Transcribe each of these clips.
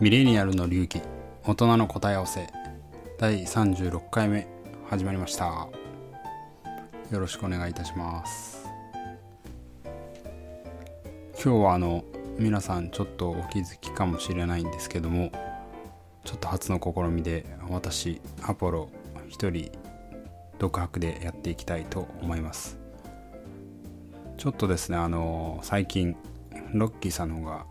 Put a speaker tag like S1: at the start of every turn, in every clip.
S1: ミレニアルの流儀大人の答え合わせ第36回目始まりました。よろしくお願いいたします。今日はあの皆さんちょっとお気づきかもしれないんですけどもちょっと初の試みで私アポロ一人独白でやっていきたいと思います。ちょっとですねあの最近ロッキーさんの方が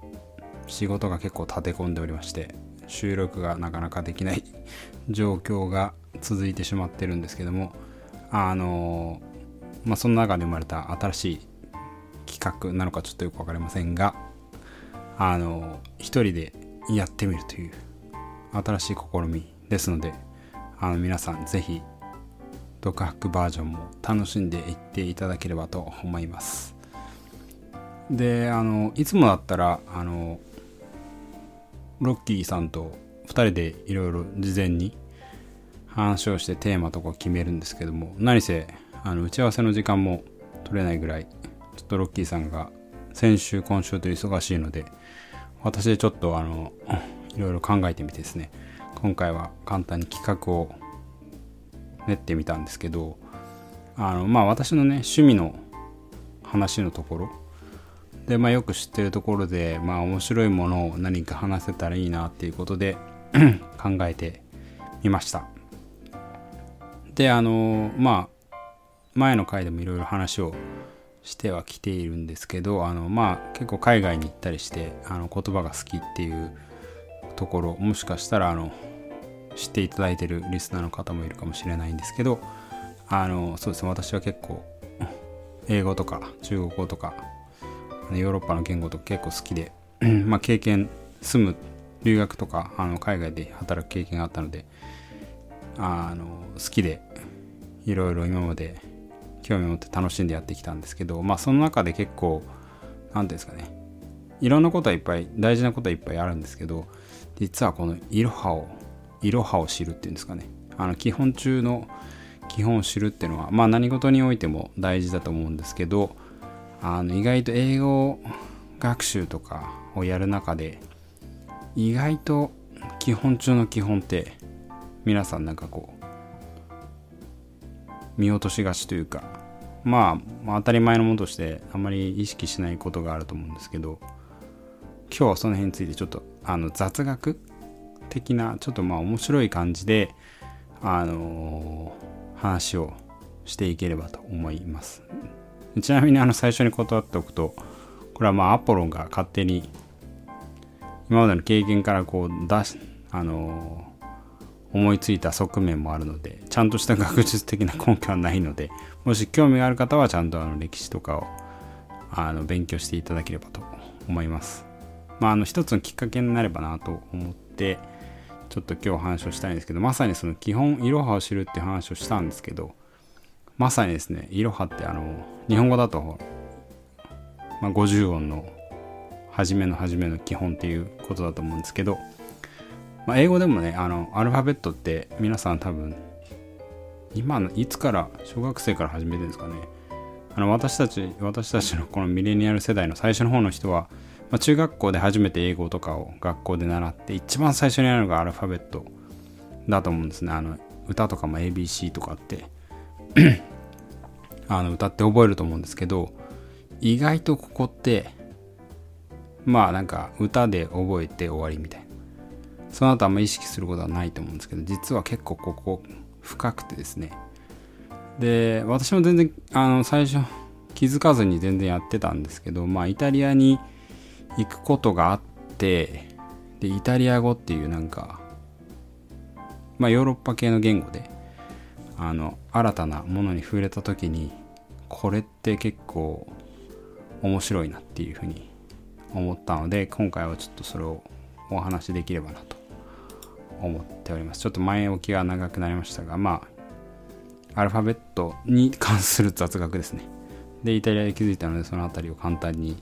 S1: 仕事が結構立て込んでおりまして収録がなかなかできない 状況が続いてしまってるんですけどもあのまあその中で生まれた新しい企画なのかちょっとよく分かりませんがあの一人でやってみるという新しい試みですのであの皆さん是非独白バージョンも楽しんでいっていただければと思います。であのいつもだったらあのロッキーさんと2人でいろいろ事前に話をしてテーマとか決めるんですけども何せあの打ち合わせの時間も取れないぐらいちょっとロッキーさんが先週今週と忙しいので私でちょっとあのいろいろ考えてみてですね今回は簡単に企画を練ってみたんですけどあのまあ私のね趣味の話のところでまあよく知ってるところでまあ面白いものを何か話せたらいいなっていうことで 考えてみました。であのまあ前の回でもいろいろ話をしてはきているんですけどあのまあ結構海外に行ったりしてあの言葉が好きっていうところもしかしたらあの知っていただいてるリスナーの方もいるかもしれないんですけどあのそうですね私は結構英語とか中国語とかヨーロッパの言語とか結構好きで まあ経験住む留学とかあの海外で働く経験があったのであの好きでいろいろ今まで興味を持って楽しんでやってきたんですけどまあその中で結構何ていうんですかねいろんなことはいっぱい大事なことはいっぱいあるんですけど実はこのいろはをいろはを知るっていうんですかねあの基本中の基本を知るっていうのはまあ何事においても大事だと思うんですけどあの意外と英語学習とかをやる中で意外と基本中の基本って皆さんなんかこう見落としがちというかまあ、当たり前のものとしてあんまり意識しないことがあると思うんですけど今日はその辺についてちょっとあの雑学的なちょっとまあ面白い感じであのー、話をしていければと思います。ちなみにあの最初に断っておくとこれはまあアポロンが勝手に今までの経験からこう出しあのー、思いついた側面もあるのでちゃんとした学術的な根拠はないのでもし興味がある方はちゃんとあの歴史とかをあの勉強していただければと思います。まああの一つのきっかけになればなと思ってちょっと今日話をしたいんですけどまさにその基本いろはを知るって話をしたんですけどまさにですねいろはってあの日本語だと、まあ、50音の初めの初めの基本っていうことだと思うんですけど、まあ、英語でもねあのアルファベットって皆さん多分今のいつから小学生から始めてるんですかね。あの私たち私たちのこのミレニアル世代の最初の方の人は、まあ、中学校で初めて英語とかを学校で習って一番最初にやるのがアルファベットだと思うんですね。あの歌とかも ABC とかって あの歌って覚えると思うんですけど意外とここってまあなんか歌で覚えて終わりみたいな。その後あんま意識することはないと思うんですけど実は結構ここ深くてですね。で私も全然あの最初気づかずに全然やってたんですけどまあイタリアに行くことがあってでイタリア語っていうなんかまあヨーロッパ系の言語であの新たなものに触れた時にこれって結構面白いなっていうふうに思ったので今回はちょっとそれをお話しできればなと思っております。ちょっと前置きが長くなりましたがまあアルファベットに関する雑学ですね。でイタリアで気づいたのでその辺りを簡単に、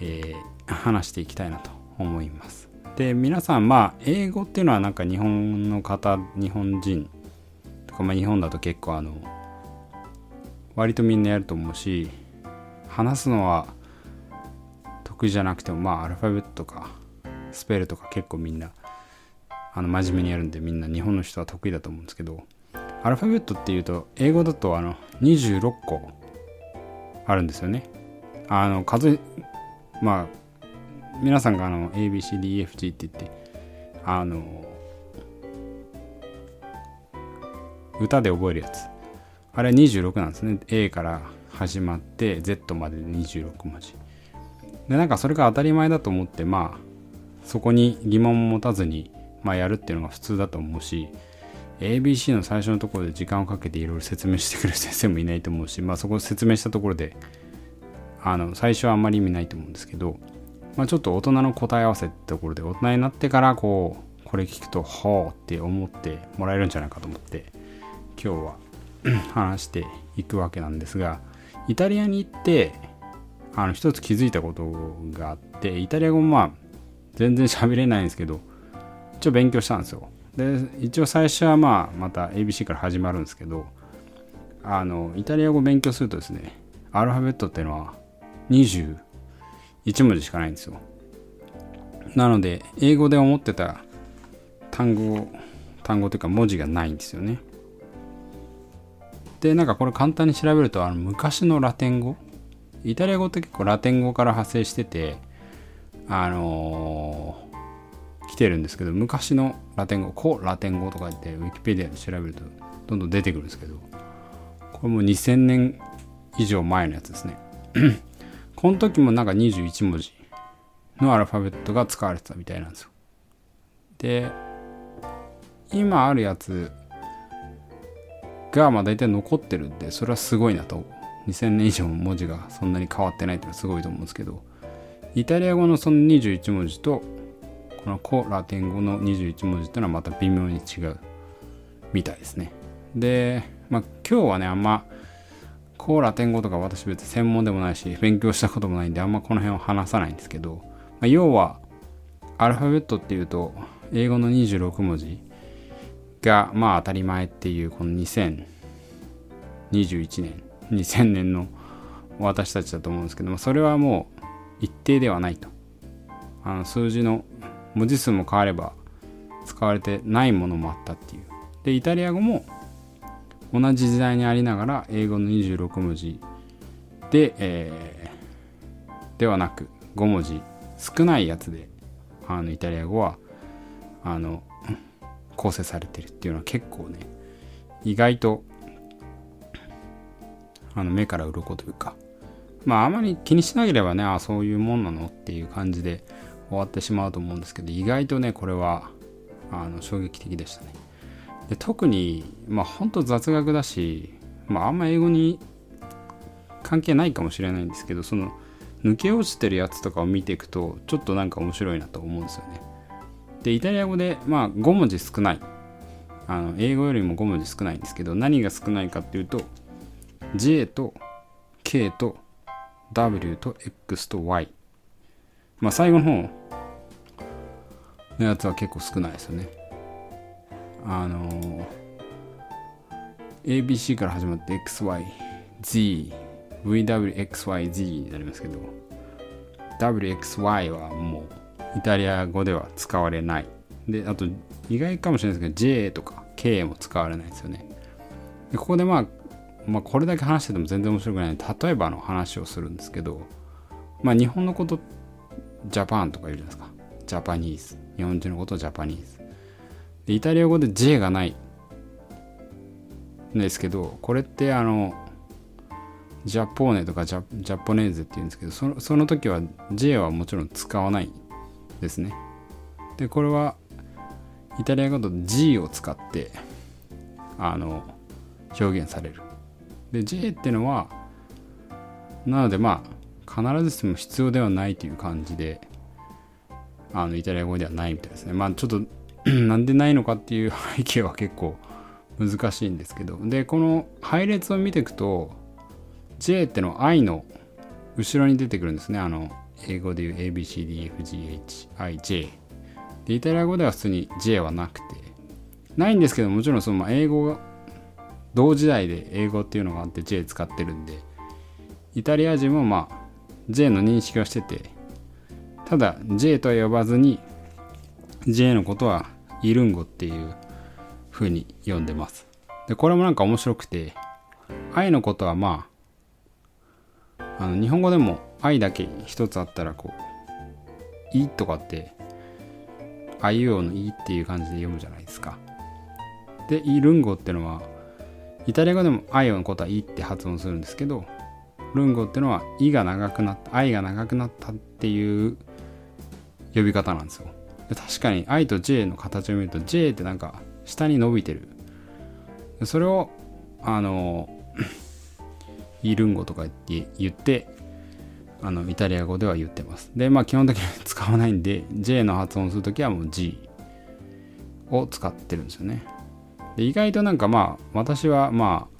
S1: えー、話していきたいなと思います。で皆さんまあ英語っていうのはなんか日本の方日本人まあ、日本だと結構あの割とみんなやると思うし話すのは得意じゃなくてもまあアルファベットとかスペルとか結構みんなあの真面目にやるんでみんな日本の人は得意だと思うんですけどアルファベットっていうと英語だとあの26個あるんですよね。あの数まあ皆さんがあの ABCDEFG って言ってあの歌で覚えるやつ。あれは26なんですね。A から始まって Z までで26文字。でなんかそれが当たり前だと思ってまあそこに疑問を持たずに、まあ、やるっていうのが普通だと思うし ABC の最初のところで時間をかけていろいろ説明してくれる先生もいないと思うし、まあ、そこを説明したところであの最初はあんまり意味ないと思うんですけど、まあ、ちょっと大人の答え合わせってところで大人になってからこうこれ聞くとほうって思ってもらえるんじゃないかと思って今日は話していくわけなんですがイタリアに行ってあの一つ気づいたことがあってイタリア語もまあ全然喋れないんですけど一応勉強したんですよ。で一応最初はまあまた ABC から始まるんですけどあのイタリア語勉強するとですねアルファベットっていうのは21文字しかないんですよ。なので英語で思ってた単語単語というか文字がないんですよね。でなんかこれ簡単に調べるとあの昔のラテン語？イタリア語って結構ラテン語から派生しててあのー、来てるんですけど昔のラテン語古ラテン語とか言ってウィキペディアで調べるとどんどん出てくるんですけどこれも2000年以上前のやつですね。この時もなんか21文字のアルファベットが使われてたみたいなんですよ。で今あるやつがまあ大体残ってるんでそれはすごいなと。2000年以上文字がそんなに変わってないっていうのはすごいと思うんですけど。イタリア語のその21文字とこのコラテン語の21文字っていうのはまた微妙に違うみたいですね。で、まあ、今日はねあんまコラテン語とか私別に専門でもないし勉強したこともないんであんまこの辺は話さないんですけど、まあ、要はアルファベットっていうと英語の26文字がまあ当たり前っていうこの2021年。2000年の私たちだと思うんですけどもそれはもう一定ではないと。あの数字の文字数も変われば使われてないものもあったっていう。でイタリア語も同じ時代にありながら英語の26文字で、えー、ではなく5文字少ないやつであのイタリア語はあの構成されてるっていうのは結構ね意外とあの目から鱗というかまああまり気にしなければねあそういうもんなのっていう感じで終わってしまうと思うんですけど意外とねこれはあの衝撃的でしたね。で特にまあほんと雑学だしまああんま英語に関係ないかもしれないんですけどその抜け落ちてるやつとかを見ていくとちょっとなんか面白いなと思うんですよね。でイタリア語でまあ5文字少ない。あの英語よりも5文字少ないんですけど何が少ないかっていうと J と K と W と X と Y まあ最後の方のやつは結構少ないですよね。あの ABC から始まって XYZ VWXYZ になりますけど WXY はもうイタリア語では使われない。であと意外かもしれないですけど J とか K も使われないですよね。でここでまあまあこれだけ話してても全然面白くない例えばの話をするんですけどまあ日本のことジャパンとか言うじゃないですか。ジャパニーズ。日本人のことをジャパニーズ。でイタリア語で J がないんですけどこれってあのジャポーネとかジャジャポネーゼって言うんですけどそのその時は J はもちろん使わないですね。でこれはイタリア語と G を使ってあの表現される。で J ってのはなのでまあ必ずしも必要ではないという感じであのイタリア語ではないみたいですね。まあちょっと なんでないのかっていう背景は結構難しいんですけど。でこの配列を見ていくと J っての I の後ろに出てくるんですね。あの英語でいう ABCDFGHIJ でイタリア語では普通に J はなくて。ないんですけどもちろんその英語が同時代で英語っていうのがあって J 使ってるんで。イタリア人もまあ J の認識はしてて。ただ J とは呼ばずに J のことはイルンゴっていう風に読んでます。でこれもなんか面白くて。愛のことはまああの日本語でも愛だけ一つあったらこう「い」とかって「あいうおの「い」っていう感じで読むじゃないですか。でイルンゴってのはイタリア語でも愛のことは「い」って発音するんですけどルンゴってのは「い」が長くなった愛が長くなったっていう呼び方なんですよ。確かに I と J の形を見ると J ってなんか下に伸びてる。それをあのイルンゴとかって言ってあのイタリア語では言ってます。でまあ基本的に 使わないんで J の発音するときはもう G を使ってるんですよね。で意外となんかまあ私はまあ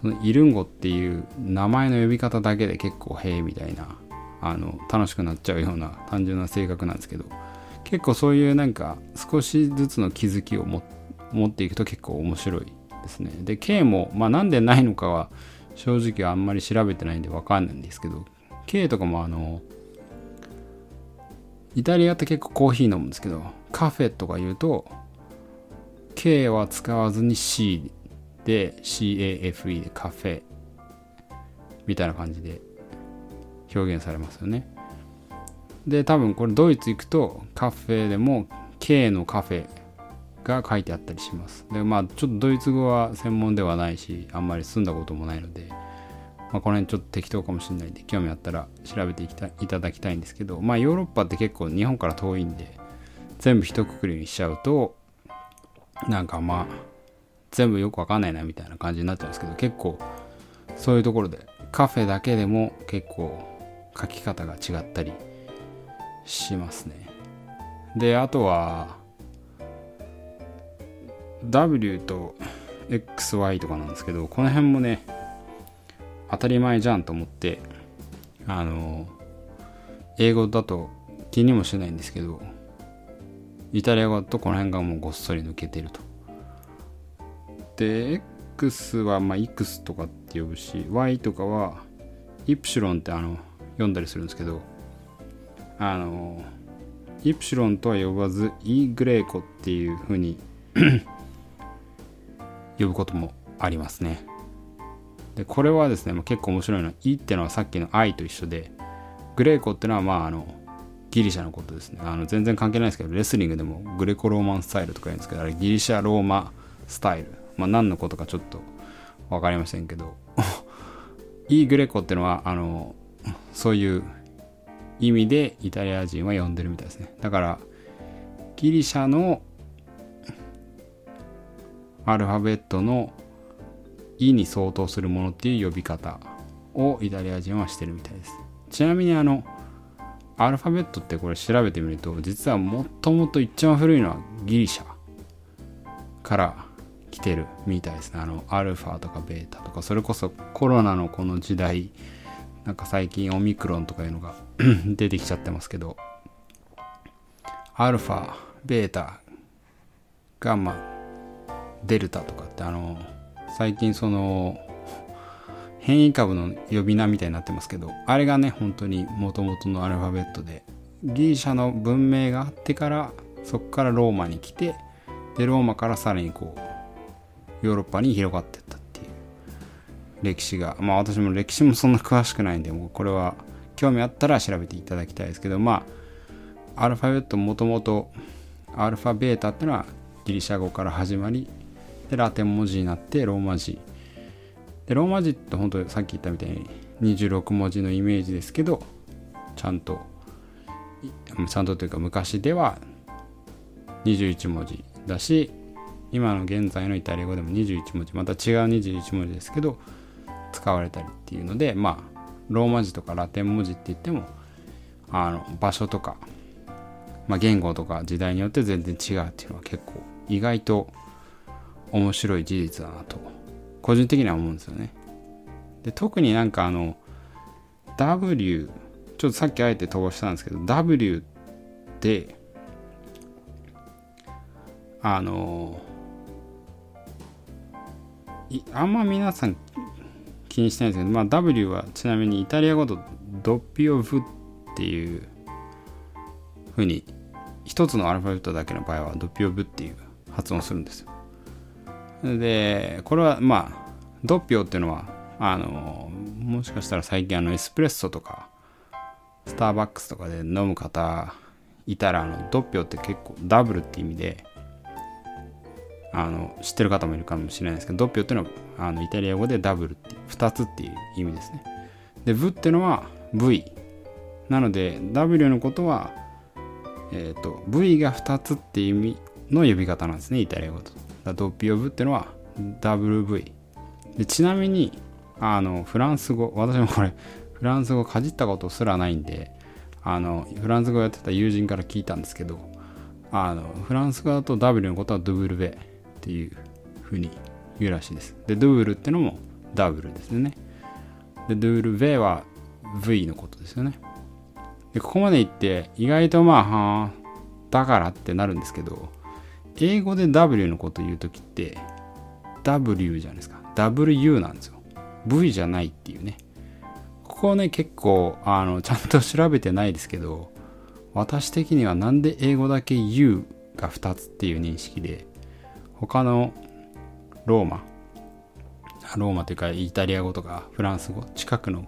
S1: そのイルンゴっていう名前の呼び方だけで結構へえみたいなあの楽しくなっちゃうような単純な性格なんですけど結構そういうなんか少しずつの気づきを持っていくと結構面白いですね。で K もまあなんでないのかは正直あんまり調べてないんでわかんないんですけど K とかもあのイタリアって結構コーヒー飲むんですけどカフェとか言うと K は使わずに C で CAFE でカフェみたいな感じで表現されますよね。で多分これドイツ行くとカフェでも K のカフェが書いてあったりします。でまあちょっとドイツ語は専門ではないしあんまり住んだこともないので、まあ、この辺ちょっと適当かもしれないんで興味あったら調べていきたいただきたいんですけどまあヨーロッパって結構日本から遠いんで全部一括りにしちゃうとなんかまあ全部よくわかんないなみたいな感じになっちゃうんですけど結構そういうところでカフェだけでも結構書き方が違ったりしますね。であとは W と XY とかなんですけどこの辺もね当たり前じゃんと思ってあの英語だと気にもしないんですけどイタリア語とこの辺がもうごっそり抜けてると。で X はまあ X とかって呼ぶし Y とかはイプシロンってあの読んだりするんですけどあのイプシロンとは呼ばずイグレーコっていう風に 呼ぶこともありますね。でこれはですね、ま、結構面白いのは「イ」ってのはさっきの「愛」と一緒でグレーコってのはまああのギリシャのことですねあの全然関係ないですけどレスリングでもグレコローマンスタイルとか言うんですけどあれギリシャローマスタイル。まあ何のことかちょっと分かりませんけど。イ・グレコってのはあのそういう意味でイタリア人は呼んでるみたいですね。だからギリシャのアルファベットの「イ」に相当するものっていう呼び方をイタリア人はしてるみたいです。ちなみにあのアルファベットってこれ調べてみると実はもっともっと一番古いのはギリシャから来てるみたいですね。あのアルファとかベータとかそれこそコロナのこの時代なんか最近オミクロンとかいうのが出てきちゃってますけどアルファベータガンマデルタとかってあの最近その変異株の呼び名みたいになってますけどあれがね本当にもともとのアルファベットでギリシャの文明があってからそこからローマに来てでローマからさらにこうヨーロッパに広がってったっていう歴史が。まあ私も歴史もそんな詳しくないんでもうこれは興味あったら調べていただきたいですけどまあアルファベットもともとアルファベータっていうのはギリシャ語から始まりでラテン文字になってローマ字。でローマ字って本当さっき言ったみたいに26文字のイメージですけどちゃんとちゃんとというか昔では21文字だし今の現在のイタリア語でも21文字また違う21文字ですけど使われたりっていうのでまあローマ字とかラテン文字って言ってもあの場所とか、まあ、言語とか時代によって全然違うっていうのは結構意外と面白い事実だなと個人的には思うんですよね。で特になんかあの W ちょっとさっきあえて飛ばしたんですけど W ってあのあんま皆さん気にしてないんですけど、まあ、W はちなみにイタリア語とドッピオフっていうふうに一つのアルファベットだけの場合はドッピオブっていう発音するんですよでこれはまあドッピオっていうのはあのもしかしたら最近あのエスプレッソとかスターバックスとかで飲む方いたらあのドッピオって結構ダブルって意味であの知ってる方もいるかもしれないですけどドッピオっていうのはあのイタリア語でダブルって2つっていう意味ですね。でブっていうのは V なので W のことはえっ、ー、と V が2つっていう意味の呼び方なんですねイタリア語と。ドッピオブっていうのは WV でちなみにあのフランス語私もこれフランス語かじったことすらないんであのフランス語やってた友人から聞いたんですけどあのフランス語だと W のことはドゥブルベっていうふうに言うらしいです。でドゥブルってのもダブルですね。でドゥブルベは V のことですよね。でここまで言って意外とまあはあだからってなるんですけど英語で W のこと言う時って W じゃないですか。WU なんですよ。V じゃないっていうね。ここね結構あのちゃんと調べてないですけど私的にはなんで英語だけ U が2つっていう認識で他のローマローマというかイタリア語とかフランス語近くの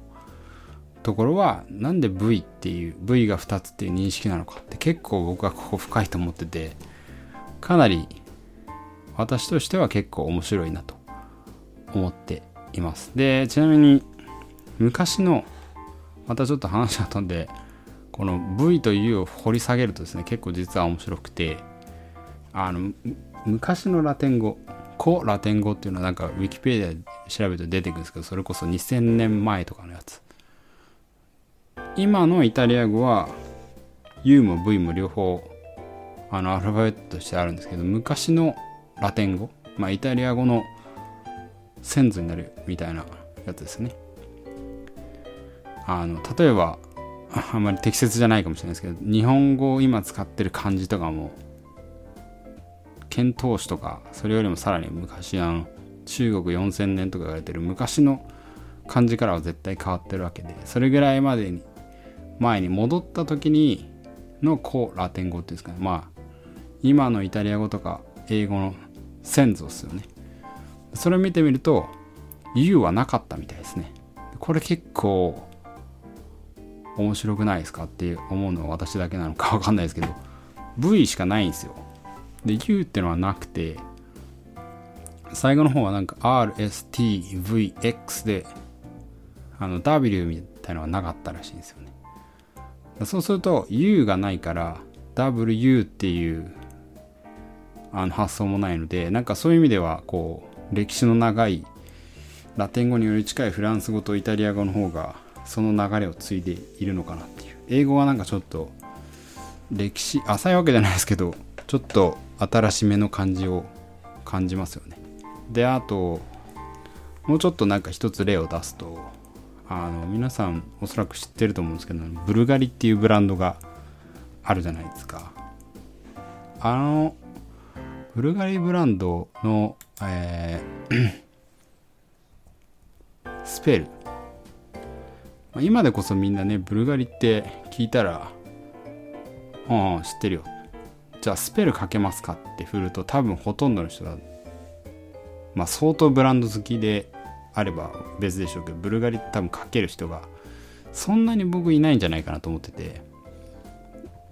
S1: ところはなんで V っていう V が2つっていう認識なのかって結構僕はここ深いと思ってて。かなり私としては結構面白いなと思っています。でちなみに昔のまたちょっと話が飛んでこの V と U を掘り下げるとですね結構実は面白くてあの昔のラテン語古ラテン語っていうのはなんかウィキペディアで調べると出てくるんですけどそれこそ2000年前とかのやつ。今のイタリア語は U も V も両方あのアルファベットとしてあるんですけど昔のラテン語まあイタリア語の先祖になるみたいなやつですね。あの例えば あんまり適切じゃないかもしれないですけど日本語を今使ってる漢字とかも遣唐使とかそれよりもさらに昔あの中国4000年とか言われてる昔の漢字からは絶対変わってるわけでそれぐらいまでに前に戻った時にの古ラテン語っていうんですかね。ま今のイタリア語とか英語の先祖ですよね。それを見てみると U はなかったみたいですね。これ結構面白くないですかって思うのは私だけなのか分かんないですけど V しかないんですよ。で U ってのはなくて最後の方はなんか RSTVX であの W みたいのはなかったらしいんですよね。そうすると U がないから W っていうあの発想もないのでなんかそういう意味ではこう歴史の長いラテン語により近いフランス語とイタリア語の方がその流れを継いでいるのかなっていう。英語はなんかちょっと歴史浅いわけじゃないですけどちょっと新しめの感じを感じますよね。であともうちょっとなんか一つ例を出すとあの皆さんおそらく知ってると思うんですけどブルガリっていうブランドがあるじゃないですか。あのブルガリブランドの、えー スペル。今でこそみんなねブルガリって聞いたら「うんうん知ってるよ」じゃあスペルかけますかって振ると多分ほとんどの人はまあ相当ブランド好きであれば別でしょうけどブルガリって多分かける人がそんなに僕いないんじゃないかなと思ってて。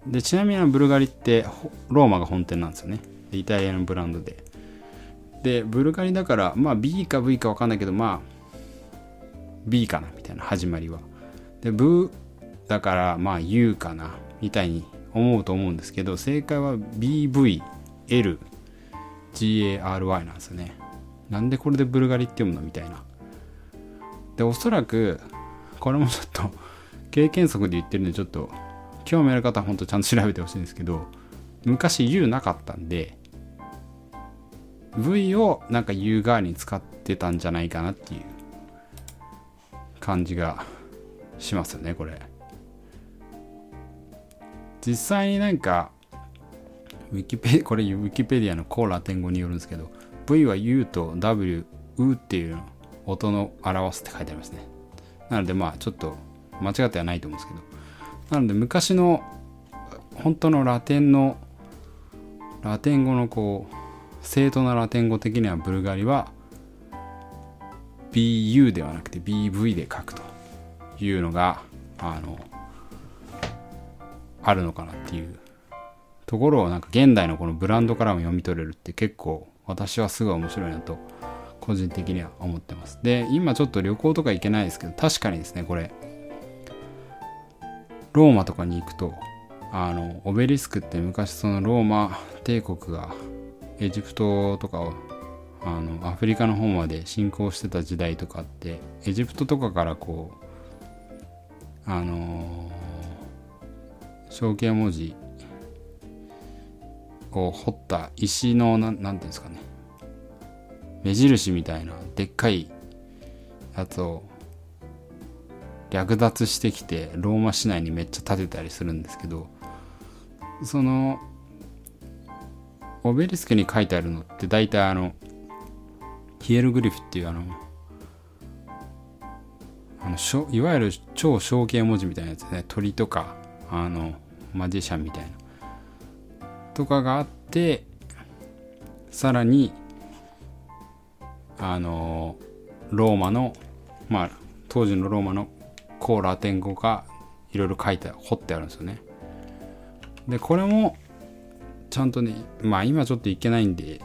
S1: でちなみにブルガリってローマが本店なんですよね。イタリアのブランドで。でブルガリだからまあ B か V か分かんないけどまあ B かなみたいな始まりは。でブだからまあ U かなみたいに思うと思うんですけど正解は BVLGARY なんですよね。なんでこれでブルガリって読むのみたいな。でおそらくこれもちょっと経験則で言ってるんでちょっと興味ある方は本当ちゃんと調べてほしいんですけど昔 U なかったんで V をなんか U 側に使ってたんじゃないかなっていう感じがしますよねこれ。実際になんかウィキペこれウィキペディアのコーラ天語によるんですけど V は U と W うっていうの音の表すって書いてありますね。なのでまあちょっと間違ってはないと思うんですけど。なので昔の本当のラテンのラテン語のこう正当なラテン語的にはブルガリは BU ではなくて BV で書くというのがあのあるのかなっていうところをなんか現代のこのブランドからも読み取れるって結構私はすごい面白いなと個人的には思ってます。で今ちょっと旅行とか行けないですけど確かにですねこれローマとかに行くとあのオベリスクって昔そのローマ帝国がエジプトとかをあのアフリカの方まで侵攻してた時代とかってエジプトとかからこうあのー、象形文字を彫った石の何ていうんですかね。目印みたいなでっかいやつを略奪してきてローマ市内にめっちゃ建てたりするんですけどそのオベリスクに書いてあるのって大体あのヒエルグリフっていうあのあのしょいわゆる超象形文字みたいなやつね。鳥とかあのマジシャンみたいな。とかがあってさらにあのローマのまあ当時のローマの古ラテン語がいろいろ書いて彫ってあるんですよね。でこれもちゃんとねまあ今ちょっといけないんで、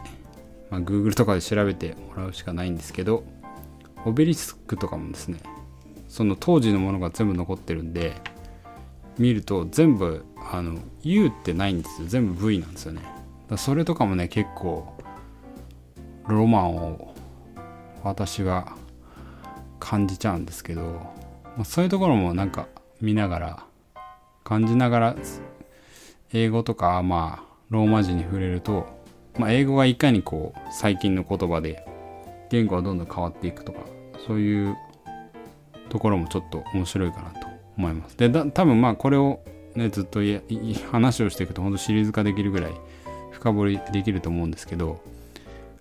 S1: まあ、Google とかで調べてもらうしかないんですけどオベリスクとかもですねその当時のものが全部残ってるんで見ると全部あの U ってないんですよ。全部 V なんですよね。だそれとかもね結構ロマンを私は感じちゃうんですけど、まあ、そういうところもなんか見ながら感じながら英語とかまあローマ字に触れると、まあ、英語がいかにこう最近の言葉で言語がどんどん変わっていくとかそういうところもちょっと面白いかなと思います。で多分まあこれをねずっと話をしていくと本当シリーズ化できるぐらい深掘りできると思うんですけど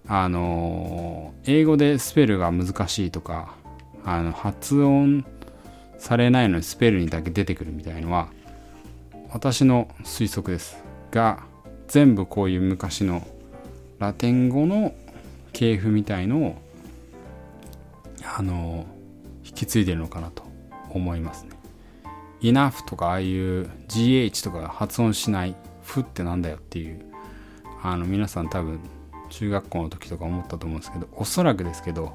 S1: あのー、英語でスペルが難しいとかあの発音されないのにスペルにだけ出てくるみたいのは私の推測ですが全部こういう昔のラテン語の系譜みたいのをあの引き継いでるのかなと思いますね。enough とかああいう gh とかが発音しないふってなんだよっていうあの皆さん多分中学校の時とか思ったと思うんですけどおそらくですけど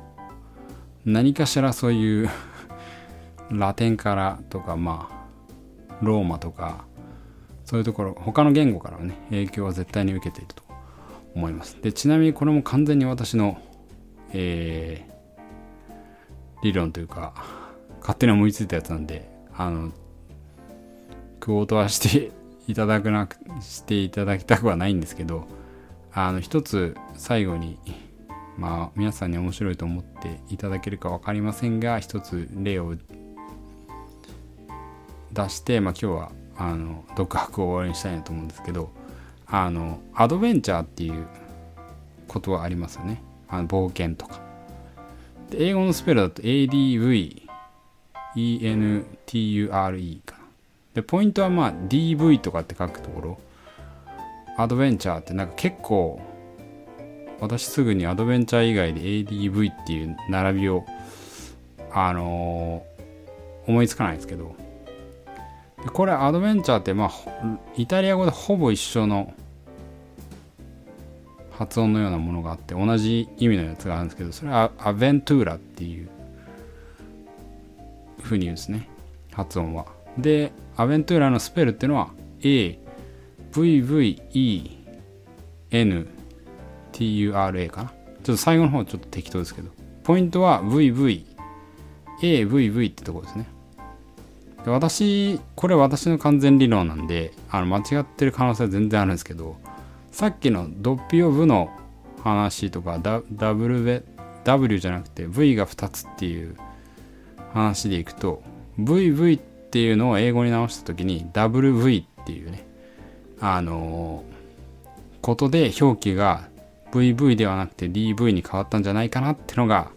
S1: 何かしらそういう ラテンからとかまあローマとかそういうところ他の言語からね影響は絶対に受けていると思います。でちなみにこれも完全に私の、えー、理論というか勝手に思いついたやつなんであのクオートはしていただくなくしていただきたくはないんですけどあの一つ最後にまあ皆さんに面白いと思っていただけるか分かりませんが一つ例を出して、まあ、今日はあの独白を終わりにしたいなと思うんですけどあのアドベンチャーっていうことはありますよね。あの冒険とか。で英語のスペルだと ADVENTURE かな。でポイントはまあ DV とかって書くところ。アドベンチャーってなんか結構私すぐにアドベンチャー以外で ADV っていう並びをあのー、思いつかないですけどこれアドベンチャーってまあイタリア語でほぼ一緒の発音のようなものがあって同じ意味のやつがあるんですけどそれはアベントゥーラっていうふうに言うんですね。発音は。でアベントゥーラのスペルっていうのは AVVENTURA かな。ちょっと最後の方ちょっと適当ですけど。ポイントは VVAVV ってとこですね。で私これ私の完全理論なんであの間違ってる可能性は全然あるんですけどさっきのドッピオブの話とか W, w じゃなくて V が2つっていう話でいくと VV っていうのを英語に直した時に WV っていうねあのー、ことで表記が VV ではなくて DV に変わったんじゃないかなってのが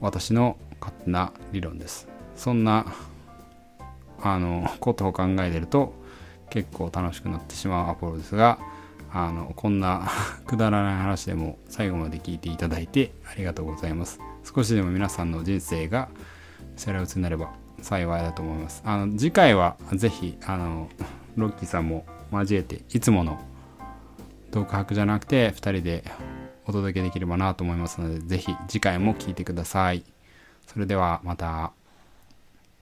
S1: 私の勝手な理論です。そんなあのことを考えてると結構楽しくなってしまうアポロですがあのこんな くだらない話でも最後まで聞いていただいてありがとうございます。少しでも皆さんの人生がセラ打ちになれば幸いだと思います。あの次回はぜひあのロッキーさんも交えていつもの独白じゃなくて2人でお届けできればなと思いますのでぜひ次回も聴いてください。それではまた。